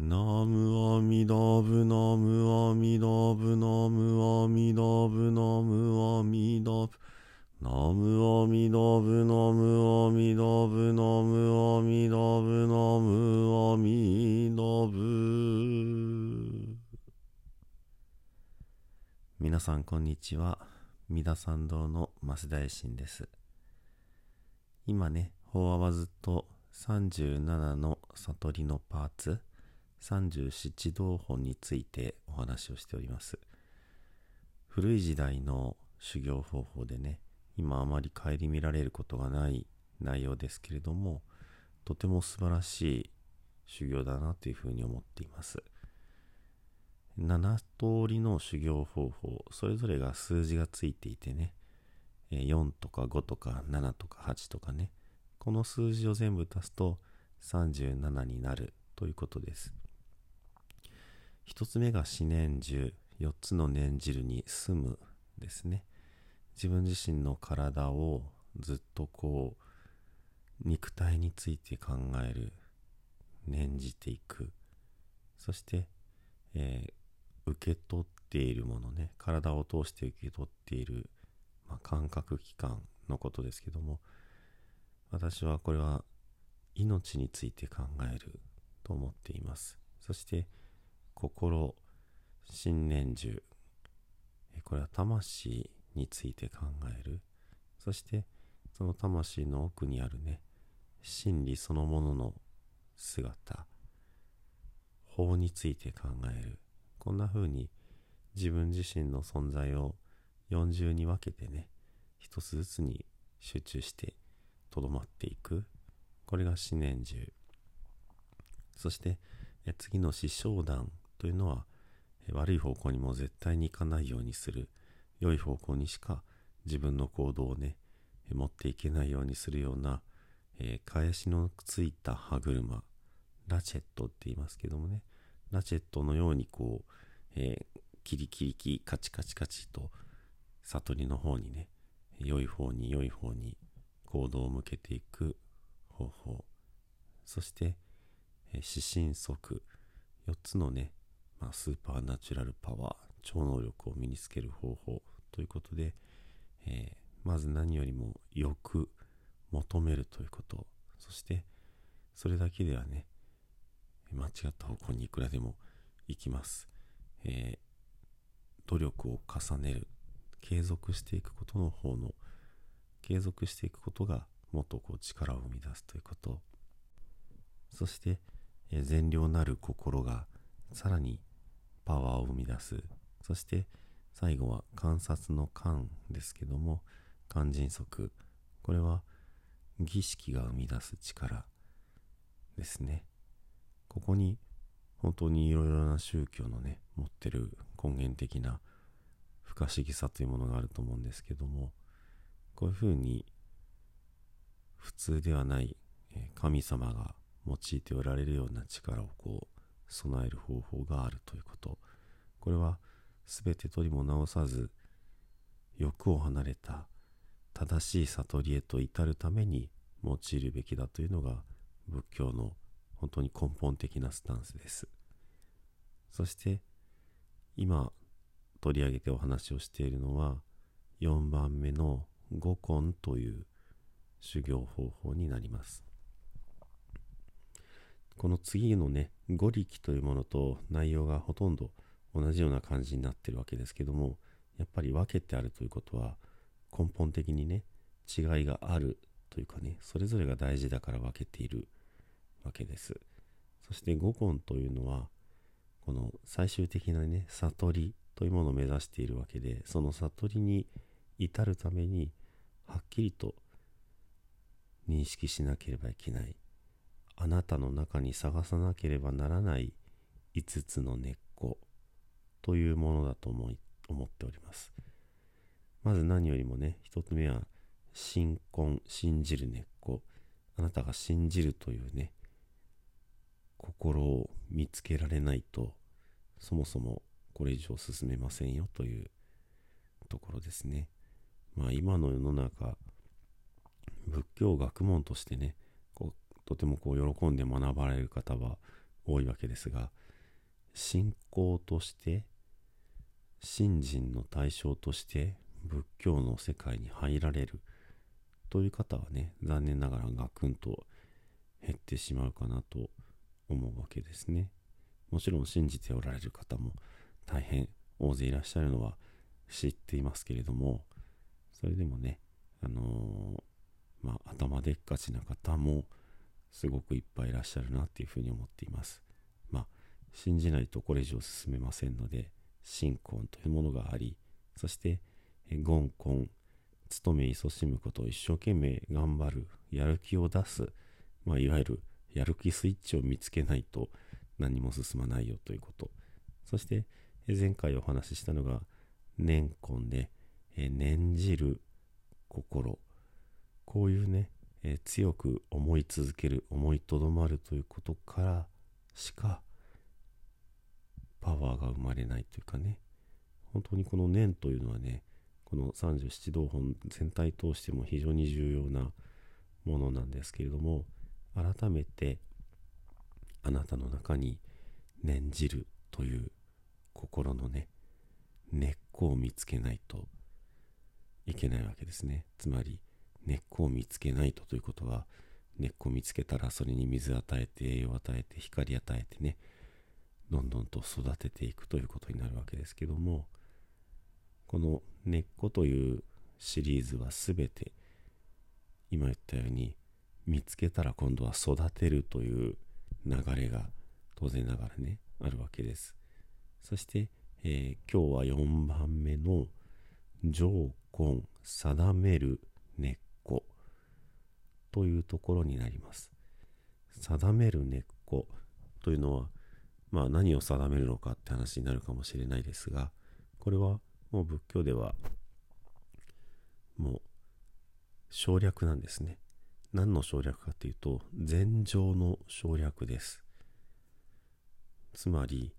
ナムアミダブナムアミダブナムアミダブナムアミダブナムアミダブナムアミダブナムアミダブナムアミダブ皆さんこんにちは。三田参道の増大臣です。今ね法話はずっと37の悟りのパーツ。37道本についてお話をしております。古い時代の修行方法でね今あまり顧みられることがない内容ですけれどもとても素晴らしい修行だなというふうに思っています。7通りの修行方法それぞれが数字がついていてね4とか5とか7とか8とかねこの数字を全部足すと37になるということです。1つ目が思念樹4つの念汁に住むですね。自分自身の体をずっとこう肉体について考える念じていく。そして、えー、受け取っているものね体を通して受け取っている、まあ、感覚器官のことですけども私はこれは命について考えると思っています。そして心信念樹。これは魂について考える。そしてその魂の奥にあるね真理そのものの姿。法について考える。こんな風に自分自身の存在を40に分けてね一つずつに集中してとどまっていく。これが思念樹。そして次の死生団というのは悪い方向にも絶対に行かないようにする。良い方向にしか自分の行動をね持っていけないようにするような、えー、返しのついた歯車ラチェットって言いますけどもね。ラチェットのようにこう、えー、キリキリキカチカチカチと悟りの方にね良い方に良い方に行動を向けていく方法。そして、えー、指針則。4つのねまあ、スーパーナチュラルパワー超能力を身につける方法ということで、えー、まず何よりもよく求めるということ。そしてそれだけではね間違った方向にいくらでも行きます、えー、努力を重ねる。継続していくことの方の継続していくことがもっとこう力を生み出すということ。そして、えー、善良なる心がさらにパワーを生み出す。そして最後は観察の観ですけども肝心則。これは儀式が生み出す力ですね。ここに本当にいろいろな宗教のね持ってる根源的な不可思議さというものがあると思うんですけどもこういうふうに普通ではない神様が用いておられるような力をこう備える方法があるということ。これは全て取りも直さず欲を離れた正しい悟りへと至るために用いるべきだというのが仏教の本当に根本的なスタンスです。そして今取り上げてお話をしているのは4番目の五根という修行方法になります。この次のね五力というものと内容がほとんど同じような感じになってるわけですけどもやっぱり分けてあるということは根本的にね違いがあるというかねそれぞれが大事だから分けているわけです。そして五根というのはこの最終的なね悟りというものを目指しているわけでその悟りに至るためにはっきりと認識しなければいけない。あなたの中に探さなければならない5つの根っこというものだと思い思っております。まず何よりもね、一つ目は、信根、信じる根っこ。あなたが信じるというね、心を見つけられないと、そもそもこれ以上進めませんよというところですね。まあ今の世の中、仏教学問としてね、とてもこう喜んで学ばれる方は多いわけですが信仰として信心の対象として仏教の世界に入られるという方はね残念ながらガクンと減ってしまうかなと思うわけですね。もちろん信じておられる方も大変大勢いらっしゃるのは知っていますけれどもそれでもねあのー、まあ頭でっかちな方もすごくいっぱいいらっしゃるなっていうふうに思っています。まあ信じないとこれ以上進めませんので信仰というものがありそして言根勤め勤しむことを一生懸命頑張るやる気を出す、まあ、いわゆるやる気スイッチを見つけないと何も進まないよということ。そして前回お話ししたのが念根で、念じる心。こういうね、え強く思い続ける思いとどまるということからしかパワーが生まれないというかね。本当にこの念というのはねこの37道本全体通しても非常に重要なものなんですけれども改めてあなたの中に念じるという心のね根っこを見つけないといけないわけですね。つまり根っこを見つけないとということは根っこを見つけたらそれに水与えて栄養与えて光与えてねどんどんと育てていくということになるわけですけどもこの根っこというシリーズは全て今言ったように見つけたら今度は育てるという流れが当然ながらねあるわけです。そして、えー、今日は4番目の条根定める根っこというところになります。定める根っこというのはまあ何を定めるのかって話になるかもしれないですがこれはもう仏教ではもう省略なんですね。何の省略かというと禅情の省略です。つまり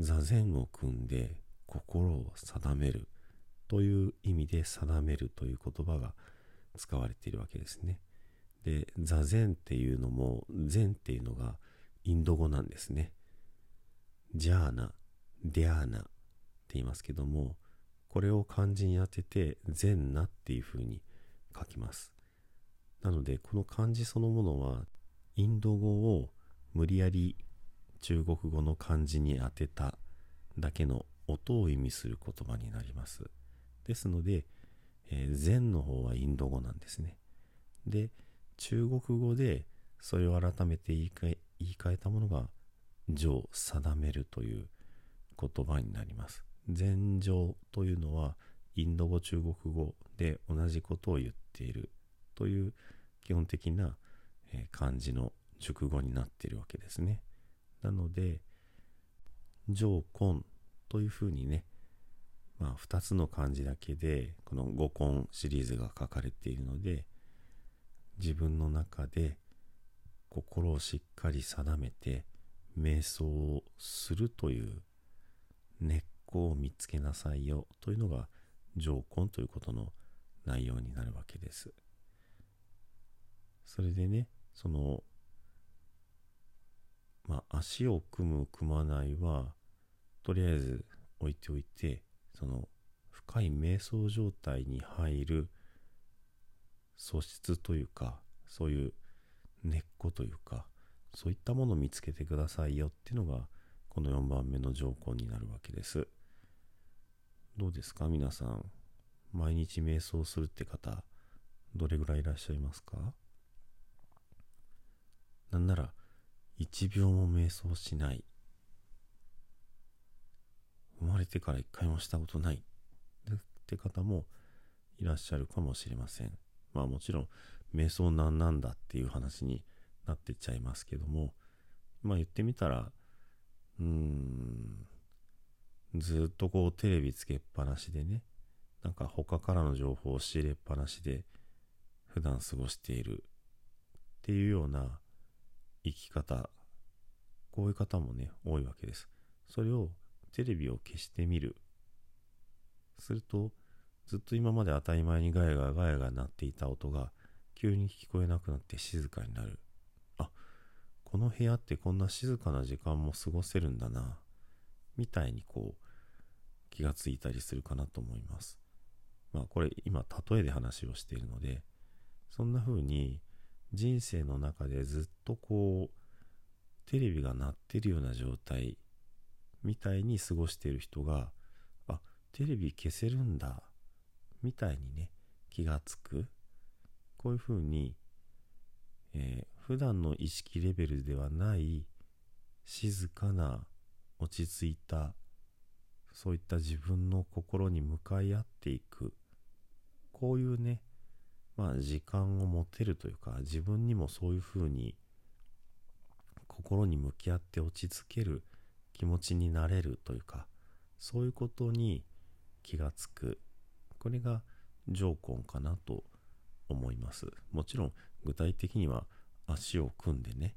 座禅を組んで心を定めるという意味で定めるという言葉が使われているわけですね。で座禅っていうのも禅っていうのがインド語なんですね。ジャーナディアーナって言いますけどもこれを漢字に当てて禅なっていうふうに書きます。なのでこの漢字そのものはインド語を無理やり中国語の漢字に当てただけの音を意味する言葉になります。ですので、えー、禅の方はインド語なんですね。で中国語でそれを改めて言い換え言い換えたものが情定めるという言葉になります。禅情というのはインド語中国語で同じことを言っているという基本的な、漢字の熟語になっているわけですね。なので上根というふうにねまあ2つの漢字だけでこの五根シリーズが書かれているので自分の中で心をしっかり定めて瞑想をするという根っこを見つけなさいよというのが条根ということの内容になるわけです。それでね、その、まあ、足を組む、組まないは、とりあえず置いておいて、その、深い瞑想状態に入る素質というか、そういう根っこというか、そういったものを見つけてくださいよっていうのが、この4番目の条項になるわけです。どうですか？皆さん。毎日瞑想するって方、どれぐらいいらっしゃいますか？なんなら、1秒も瞑想しない。生まれてから一回もしたことないって方もいらっしゃるかもしれません。まあもちろん瞑想なんなんだっていう話になってっちゃいますけどもまあ言ってみたらうーんずっとこうテレビつけっぱなしでねなんか他からの情報を仕入れっぱなしで普段過ごしているっていうような生き方こういう方もね多いわけです。それをテレビを消してみる。するとずっと今まで当たり前にガヤガヤガヤガヤ鳴っていた音が急に聞こえなくなって静かになる。あ、この部屋ってこんな静かな時間も過ごせるんだな。みたいにこう気がついたりするかなと思います。まあこれ今例えで話をしているのでそんな風に人生の中でずっとこうテレビが鳴ってるような状態みたいに過ごしている人があテレビ消せるんだ。みたいにね気がつく。こういう風に、えー、普段の意識レベルではない静かな落ち着いたそういった自分の心に向かい合っていく。こういうねまあ時間を持てるというか自分にもそういう風に心に向き合って落ち着ける気持ちになれるというかそういうことに気がつく。これが上根かなと思います。もちろん具体的には足を組んでね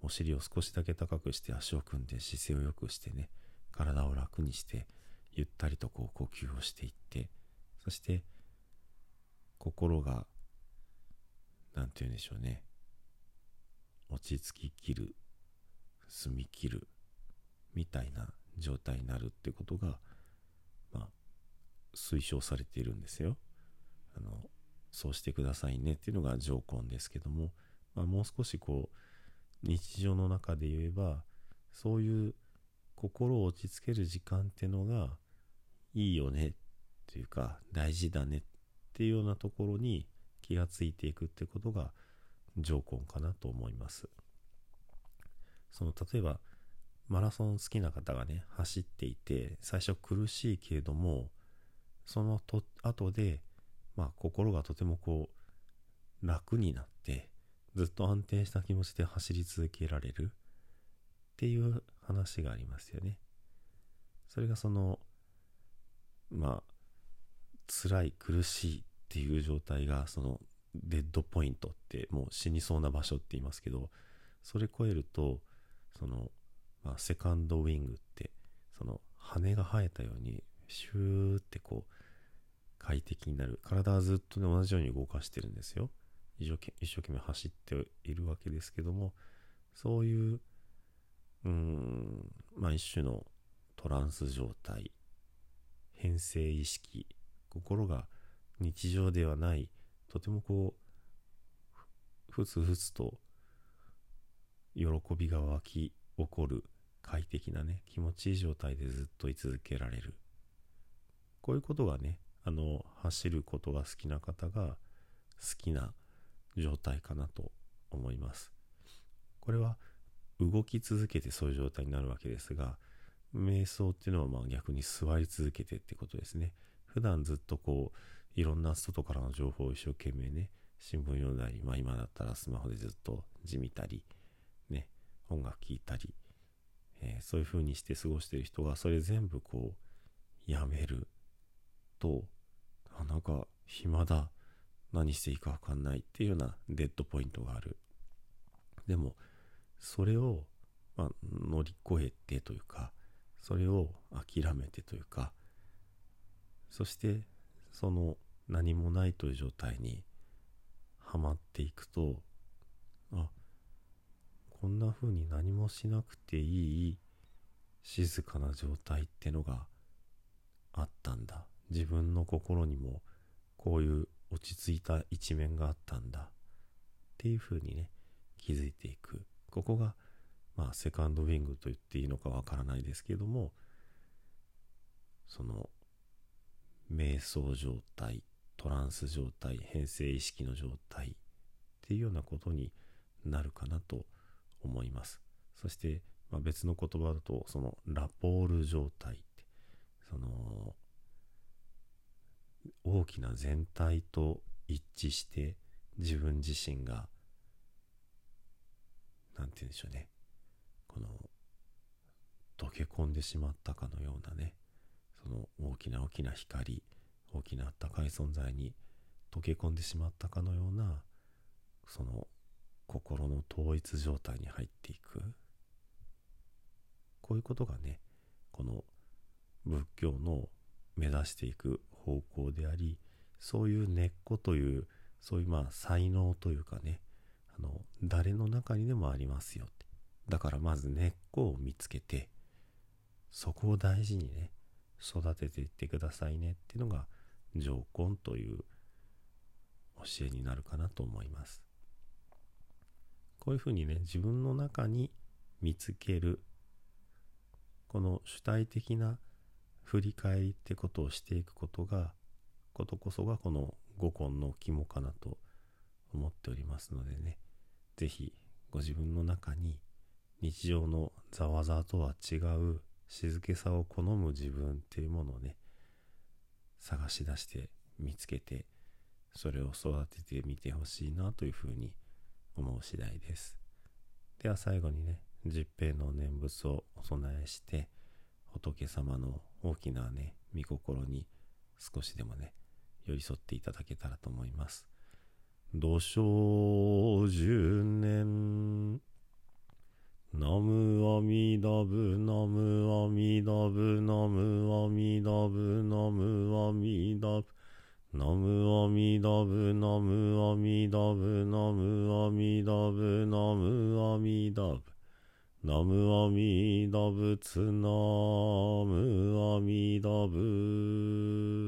お尻を少しだけ高くして足を組んで姿勢を良くしてね体を楽にしてゆったりとこう呼吸をしていってそして心が何て言うんでしょうね落ち着ききる澄み切るみたいな状態になるってことが、まあ、推奨されているんですよ。あのそうしてくださいねっていうのが条根ですけども、まあ、もう少しこう日常の中で言えばそういう心を落ち着ける時間ってのがいいよねっていうか大事だねっていうようなところに気がついていくってことが条根かなと思います。その例えばマラソン好きな方がね走っていて最初苦しいけれどもそのと後でまあ心がとてもこう楽になってずっと安定した気持ちで走り続けられるっていう話がありますよね。それがそのまあ辛い苦しいっていう状態がそのデッドポイントってもう死にそうな場所って言いますけどそれ超えるとそのまあ、セカンドウィングってその羽が生えたようにシューってこう快適になる体はずっと、ね、同じように動かしてるんですよ一生懸一生懸命走っているわけですけどもそういううんまあ一種のトランス状態変性意識心が日常ではないとてもこうふつふつと喜びが湧き起こる快適なね、気持ちいい状態でずっと居続けられる。こういうことがね、あの、走ることが好きな方が好きな状態かなと思います。これは動き続けてそういう状態になるわけですが、瞑想っていうのはまあ逆に座り続けてってことですね。普段ずっとこう、いろんな外からの情報を一生懸命ね、新聞読んだり、まあ今だったらスマホでずっと字見たり、ね、音楽聴いたり、えー、そういう風にして過ごしてる人がそれ全部こうやめるとあなんか暇だ何していいか分かんないっていうようなデッドポイントがある。でもそれを、まあ、乗り越えてというかそれを諦めてというかそしてその何もないという状態にはまっていくとあこんな風に何もしなくていい静かな状態ってのがあったんだ。自分の心にもこういう落ち着いた一面があったんだっていう風にね気づいていくここがまあセカンドウィングと言っていいのかわからないですけどもその瞑想状態トランス状態変性意識の状態っていうようなことになるかなと思います。そして、まあ、別の言葉だと、そのラポール状態って、その、大きな全体と一致して自分自身が、なんて言うんでしょうね、この、溶け込んでしまったかのようなね、その大きな大きな光、大きなあったかい存在に溶け込んでしまったかのような、その心の統一状態に入っていく。こういうことがねこの仏教の目指していく方向でありそういう根っこというそういうまあ才能というかねあの誰の中にでもありますよ。ってだからまず根っこを見つけてそこを大事にね育てていってくださいね。っていうのが条根という教えになるかなと思います。こういうふうにね自分の中に見つけるこの主体的な振り返りってことをしていくことがことこそがこの五根の肝かなと思っておりますのでね。是非ご自分の中に日常のざわざわとは違う静けさを好む自分っていうものをね探し出して見つけてそれを育ててみてほしいなというふうに思う次第です。では最後にね十平の念仏をお供えして仏様の大きなね、見心に少しでもね、寄り添っていただけたらと思います。土生十年。ナムアミダブ、ナムアミダブ、ナムアミダブ、ナムアミダブ。ナムアミダブ、ナムアミダブ、ナムアミダブ、ナムアミダブ。ナムアミダブツナムアミダブ